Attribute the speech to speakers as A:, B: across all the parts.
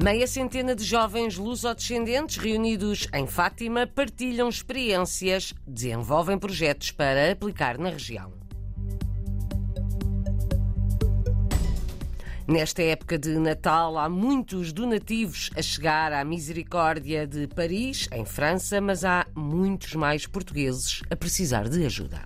A: Meia centena de jovens lusodescendentes reunidos em Fátima partilham experiências, desenvolvem projetos para aplicar na região. Nesta época de Natal, há muitos donativos a chegar à Misericórdia de Paris, em França, mas há muitos mais portugueses a precisar de ajuda.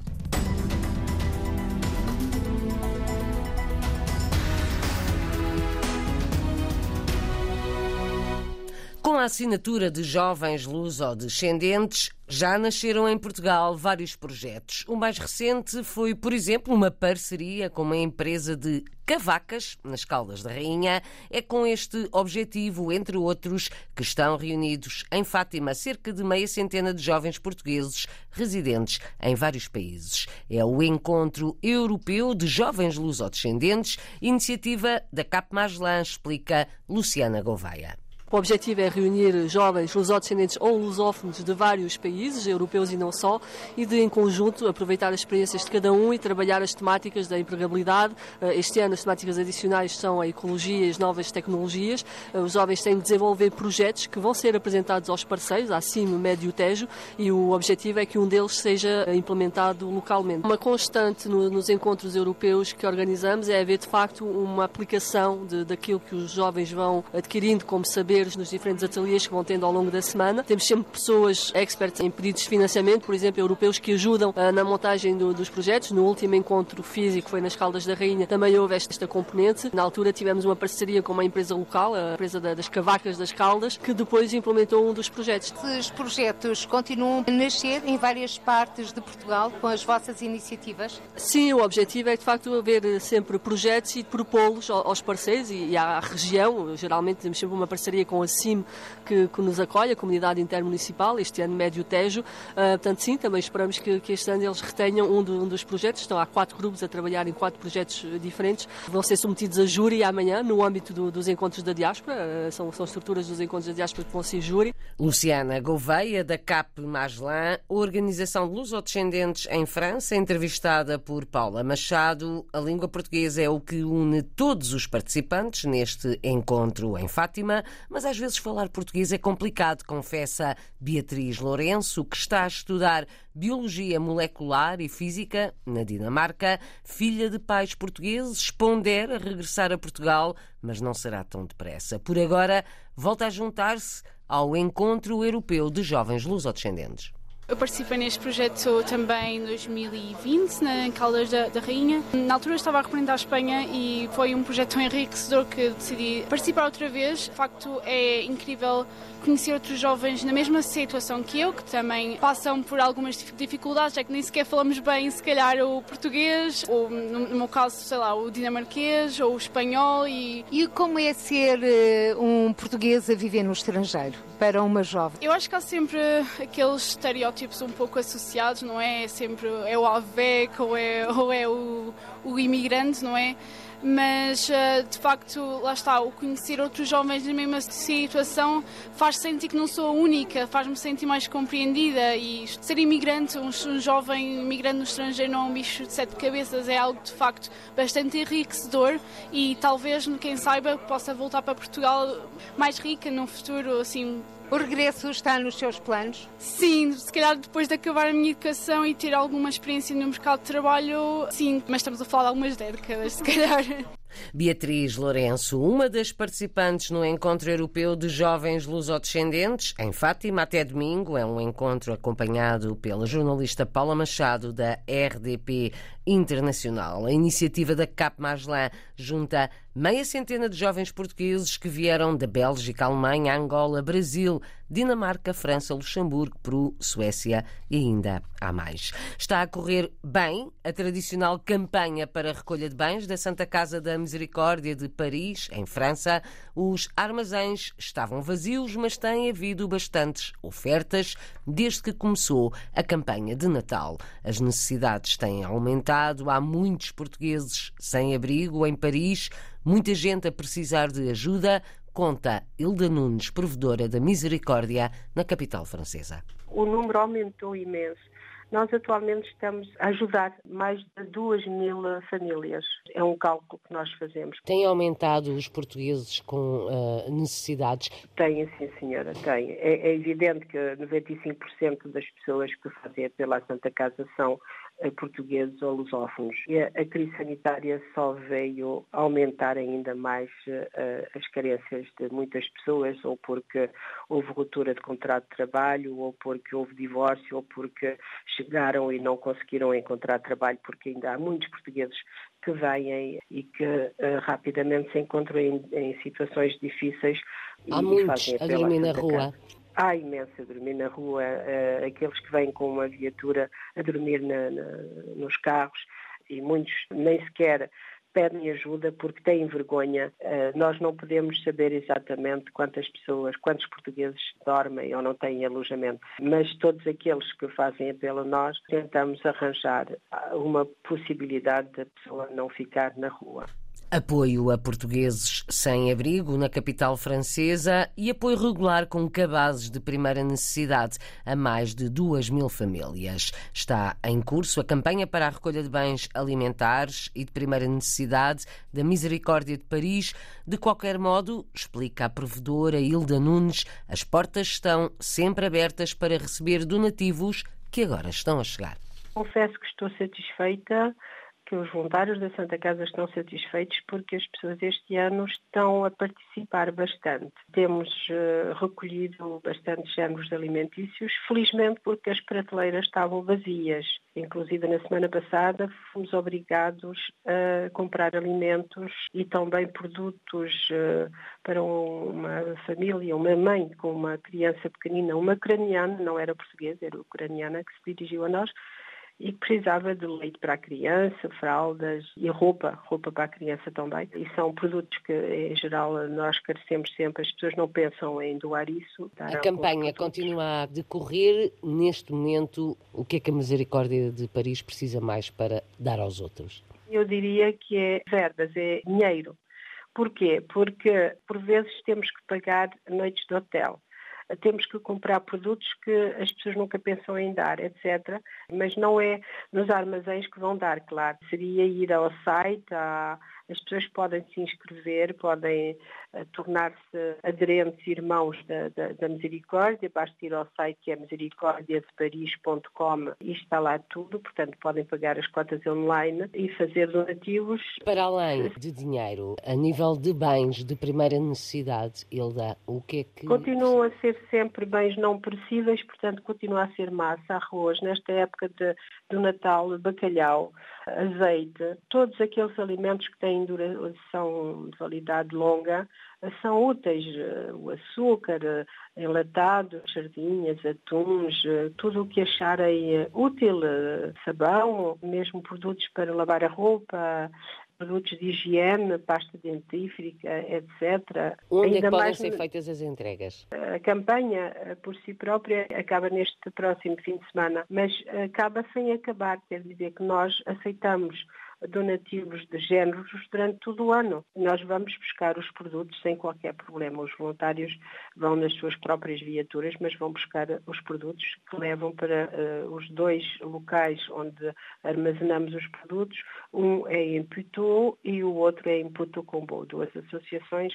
A: Com a assinatura de jovens luso-descendentes, já nasceram em Portugal vários projetos. O mais recente foi, por exemplo, uma parceria com uma empresa de cavacas, nas Caldas da Rainha. É com este objetivo, entre outros, que estão reunidos em Fátima cerca de meia centena de jovens portugueses residentes em vários países. É o Encontro Europeu de Jovens Lusodescendentes, iniciativa da Cap Magellan, explica Luciana Gouveia.
B: O objetivo é reunir jovens lusodescendentes ou lusófonos de vários países, europeus e não só, e de, em conjunto, aproveitar as experiências de cada um e trabalhar as temáticas da empregabilidade. Eh, este ano, as temáticas adicionais são a ecologia e as novas tecnologias. Eh, os jovens têm de desenvolver projetos que vão ser apresentados aos parceiros, à CIM, Médio Tejo, e o objetivo é que um deles seja implementado localmente. Uma constante no, nos encontros europeus que organizamos é haver, de facto, uma aplicação de, daquilo que os jovens vão adquirindo como saber nos diferentes ateliês que vão tendo ao longo da semana. Temos sempre pessoas expertas em pedidos de financiamento, por exemplo, europeus que ajudam uh, na montagem do, dos projetos. No último encontro físico, foi nas Caldas da Rainha, também houve esta componente. Na altura tivemos uma parceria com uma empresa local, a empresa das Cavacas das Caldas, que depois implementou um dos projetos.
C: Esses projetos continuam a nascer em várias partes de Portugal com as vossas iniciativas?
B: Sim, o objetivo é de facto haver sempre projetos e propô-los aos parceiros e à região. Geralmente temos sempre uma parceria com a CIM que, que, nos acolhe, a Comunidade Intermunicipal, este ano Médio Tejo. Uh, portanto, sim, também esperamos que, que este ano eles retenham um, do, um, dos projetos. Estão há quatro grupos a trabalhar em quatro projetos diferentes. Vão ser submetidos a júri amanhã, no âmbito do, dos encontros da diáspora. Uh, são, são estruturas dos encontros da diáspora que vão ser júri.
A: Luciana Gouveia, da CAP Magellan, Organização de Lusodescendentes em França, entrevistada por Paula Machado. A língua portuguesa é o que une todos os participantes neste encontro em Fátima, mas às vezes falar português é complicado, confessa Beatriz Lourenço, que está a estudar Biologia Molecular e Física na Dinamarca, filha de pais portugueses, pondera regressar a Portugal, mas não será tão depressa. Por agora, volta a juntar-se ao Encontro Europeu de Jovens Lusodescendentes.
D: Eu participei neste projeto também em 2020, na Caldas da, da, Rainha. Na altura estava a representar a Espanha e foi um projeto tão enriquecedor que decidi participar outra vez. De facto, é incrível conhecer outros jovens na mesma situação que eu, que também passam por algumas dificuldades, é que nem sequer falamos bem, se calhar, o português, ou no meu caso, sei lá, o dinamarquês ou o espanhol. E,
C: e como é ser uh, um português a viver no estrangeiro para uma jovem?
D: Eu acho que há sempre aqueles estereótipos um pouco associados, não é? É sempre é o AVEC ou é, ou é o, o imigrante, não é? mas eh, de facto, lá está, o conhecer outros jovens na mesma situação faz sentir que não sou única, faz-me sentir mais compreendida e ser imigrante, um, jovem imigrante no estrangeiro não é um bicho de sete cabeças, é algo de facto bastante enriquecedor e talvez, quem saiba, possa voltar para Portugal mais rica no futuro, assim,
C: o regresso está nos seus planos?
D: Sim, se calhar depois de acabar a minha educação e ter alguma experiência no mercado de trabalho, sim, mas estamos a falar de algumas décadas, se calhar.
A: Beatriz Lourenço, uma das participantes no Encontro Europeu de Jovens Lusodescendentes, em Fátima, até domingo. É um encontro acompanhado pela jornalista Paula Machado, da RDP Internacional. A iniciativa da CAP Magellan junta meia centena de jovens portugueses que vieram da Bélgica, Alemanha, Angola, Brasil, Dinamarca, França, Luxemburgo, Peru, Suécia e ainda há mais. Está a correr bem a tradicional campanha para a recolha de bens da Santa Casa da Misericórdia de Paris, em França. Os armazéns estavam vazios, mas têm havido bastantes ofertas desde que começou a campanha de Natal. As necessidades têm aumentado, há muitos portugueses sem abrigo em Paris muita gente a precisar de ajuda, conta Hilda Nunes, provedora da Misericórdia, na capital francesa.
E: O número aumentou imenso. Nós atualmente estamos a ajudar mais de 2 mil famílias. É um cálculo que nós fazemos.
A: Tem aumentado os portugueses com uh, necessidades?
E: Tem, sim, senhora, tem. É, é evidente que 95% das pessoas que fazem apelo à Santa Casa são portugueses ou lusófonos. E a, crise sanitária só veio aumentar ainda mais uh, as carências de muitas pessoas, ou porque houve ruptura de contrato de trabalho, ou porque houve divórcio, ou porque chegaram e não conseguiram encontrar trabalho, porque ainda há muitos portugueses que vêm e que uh, rapidamente se encontram em, em situações difíceis.
A: Há e muitos a dormir na rua.
E: Casa há imenso a dormir na rua, uh, aqueles que vêm com uma viatura a dormir na, na, nos carros e muitos nem sequer pedem ajuda porque têm vergonha. Uh, nós não podemos saber exatamente quantas pessoas, quantos portugueses dormem ou não têm alojamento, mas todos aqueles que fazem apelo a nós tentamos arranjar uma possibilidade da pessoa não ficar na rua.
A: Apoio a portugueses sem abrigo na capital francesa e apoio regular com cabazes de primeira necessidade a mais de duas mil famílias. Está em curso a campanha para a recolha de bens alimentares e de primeira necessidade da Misericórdia de Paris. De qualquer modo, explica a provedora Hilda Nunes, as portas estão sempre abertas para receber donativos que agora estão a chegar.
E: Confesso que estou satisfeita que os voluntários da Santa Casa estão satisfeitos porque as pessoas este ano estão a participar bastante. Temos uh, recolhido bastantes géneros alimentícios, felizmente porque as prateleiras estavam vazias. Inclusive na semana passada fomos obrigados a comprar alimentos e também produtos uh, para uma família, uma mãe com uma criança pequenina, uma ucraniana, não era portuguesa, era ucraniana que se dirigiu a nós, e precisava de leite para a criança, fraldas e roupa, roupa para a criança também. E são produtos que, em geral, nós carecemos sempre. As pessoas não pensam em doar isso.
A: A campanha continua a decorrer. Neste momento, o que é que a Misericórdia de Paris precisa mais para dar aos outros?
E: Eu diria que é verbas, é dinheiro. Porquê? Porque, por vezes, temos que pagar noites de hotel temos que comprar produtos que as pessoas nunca pensam em dar, etc. Mas não é nos armazéns que vão dar, claro. Seria ir ao site, à, as pessoas podem se inscrever, podem uh, tornar-se aderentes irmãos da, da, da, Misericórdia, basta ir ao site que é misericordiadeparis.com e está lá tudo, portanto podem pagar as cotas online e fazer donativos.
A: Para além de dinheiro, a nível de bens de primeira necessidade, Hilda, o que é que...
E: Continuam a ser sempre bens não perecíveis, portanto continua a ser massa, arroz, nesta época de, do Natal, bacalhau, azeite, todos aqueles alimentos que têm duração de validade longa são úteis. O açúcar, enlatado, sardinhas, atuns, tudo o que acharem útil, sabão, mesmo produtos para lavar a roupa, produtos de higiene, pasta dentífrica, etc.
A: Onde Ainda é que podem mais, ser feitas as entregas?
E: A campanha, por si própria, acaba neste próximo fim de semana, mas acaba sem acabar, quer dizer que nós aceitamos donativos de géneros durante todo o ano. Nós vamos buscar os produtos sem qualquer problema. Os voluntários vão nas suas próprias viaturas, mas vão buscar os produtos que levam para uh, os dois locais onde armazenamos os produtos. Um é em Putou e o outro é em Putucombo, duas associações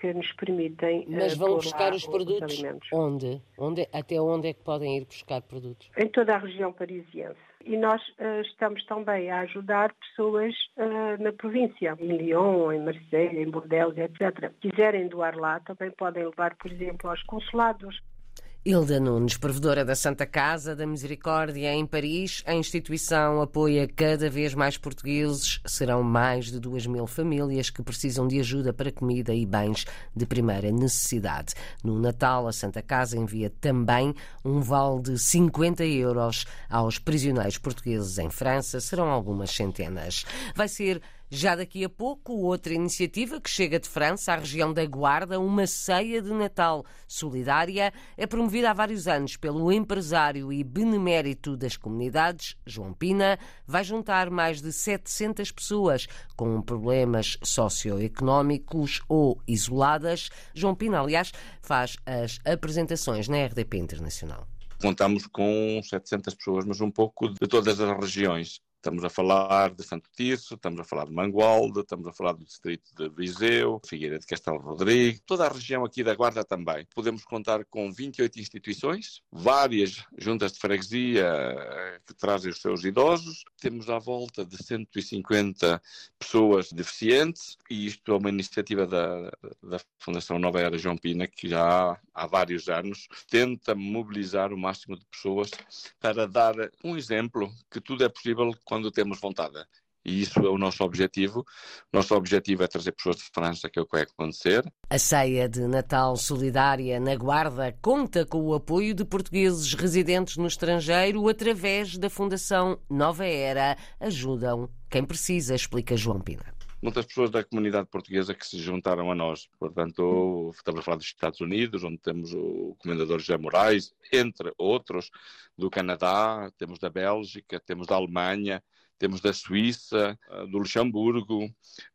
E: que nos permitem.
A: Mas vão buscar os produtos os onde? onde? Até onde é que podem ir buscar produtos?
E: Em toda a região parisiense e nós uh, estamos também a ajudar pessoas uh, na província, em Lyon, em Marseille, em Bordeaux, etc. Se quiserem doar lá, também podem levar, por exemplo, aos consulados.
A: Hilda Nunes, provedora da Santa Casa da Misericórdia em Paris, a instituição apoia cada vez mais portugueses. Serão mais de duas mil famílias que precisam de ajuda para comida e bens de primeira necessidade. No Natal, a Santa Casa envia também um vale de 50 euros aos prisioneiros portugueses em França. Serão algumas centenas. Vai ser já daqui a pouco, outra iniciativa que chega de França, à região da Guarda, uma ceia de Natal solidária, é promovida há vários anos pelo empresário e benemérito das comunidades, João Pina, vai juntar mais de 700 pessoas com problemas socioeconómicos ou isoladas. João Pina, aliás, faz as apresentações na RDP Internacional.
F: Contamos com 700 pessoas, mas um pouco de todas as regiões. Estamos a falar de Santo Tirso, estamos a falar de Mangualde, estamos a falar do distrito de Viseu, Figueira de Castelo Rodrigo, toda a região aqui da Guarda também. Podemos contar com 28 instituições, várias juntas de freguesia eh, que trazem os seus idosos. Temos à volta de 150 pessoas deficientes e isto é uma iniciativa da, da Fundação Nova Era João Pina que já há vários anos tenta mobilizar o máximo de pessoas para dar um exemplo que tudo é possível quando temos vontade. E isso é o nosso objetivo. Nosso objetivo é trazer pessoas de França, que é o que vai acontecer.
A: A ceia de Natal solidária na Guarda conta com o apoio de portugueses residentes no estrangeiro através da Fundação Nova Era. Ajudam quem precisa, explica João Pina
F: muitas pessoas da comunidade portuguesa que se juntaram a nós. Portanto, estamos a falar dos Estados Unidos, onde temos o Comendador José Moraes, entre outros, do Canadá, temos da Bélgica, temos da Alemanha, temos da Suíça, do Luxemburgo,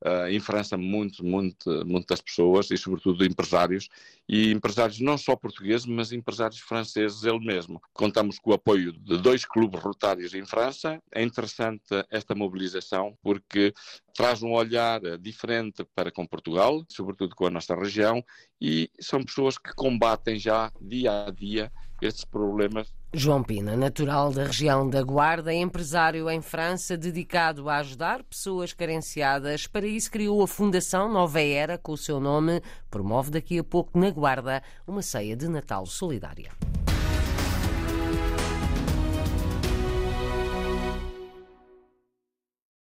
F: eh, em França muito, muito, muitas pessoas e sobretudo empresários, e empresários não só portugueses, mas empresários franceses ele mesmo. Contamos com o apoio de dois clubes rotários em França. É interessante esta mobilização porque traz um olhar diferente para com Portugal, sobretudo com a nossa região, e são pessoas que combatem já dia a dia estes problemas
A: João Pina, natural da região da Guarda, empresário em França, dedicado a ajudar pessoas carenciadas. Para isso criou a Fundação Nova Era, com o seu nome, promove daqui a pouco na Guarda uma ceia de Natal solidária.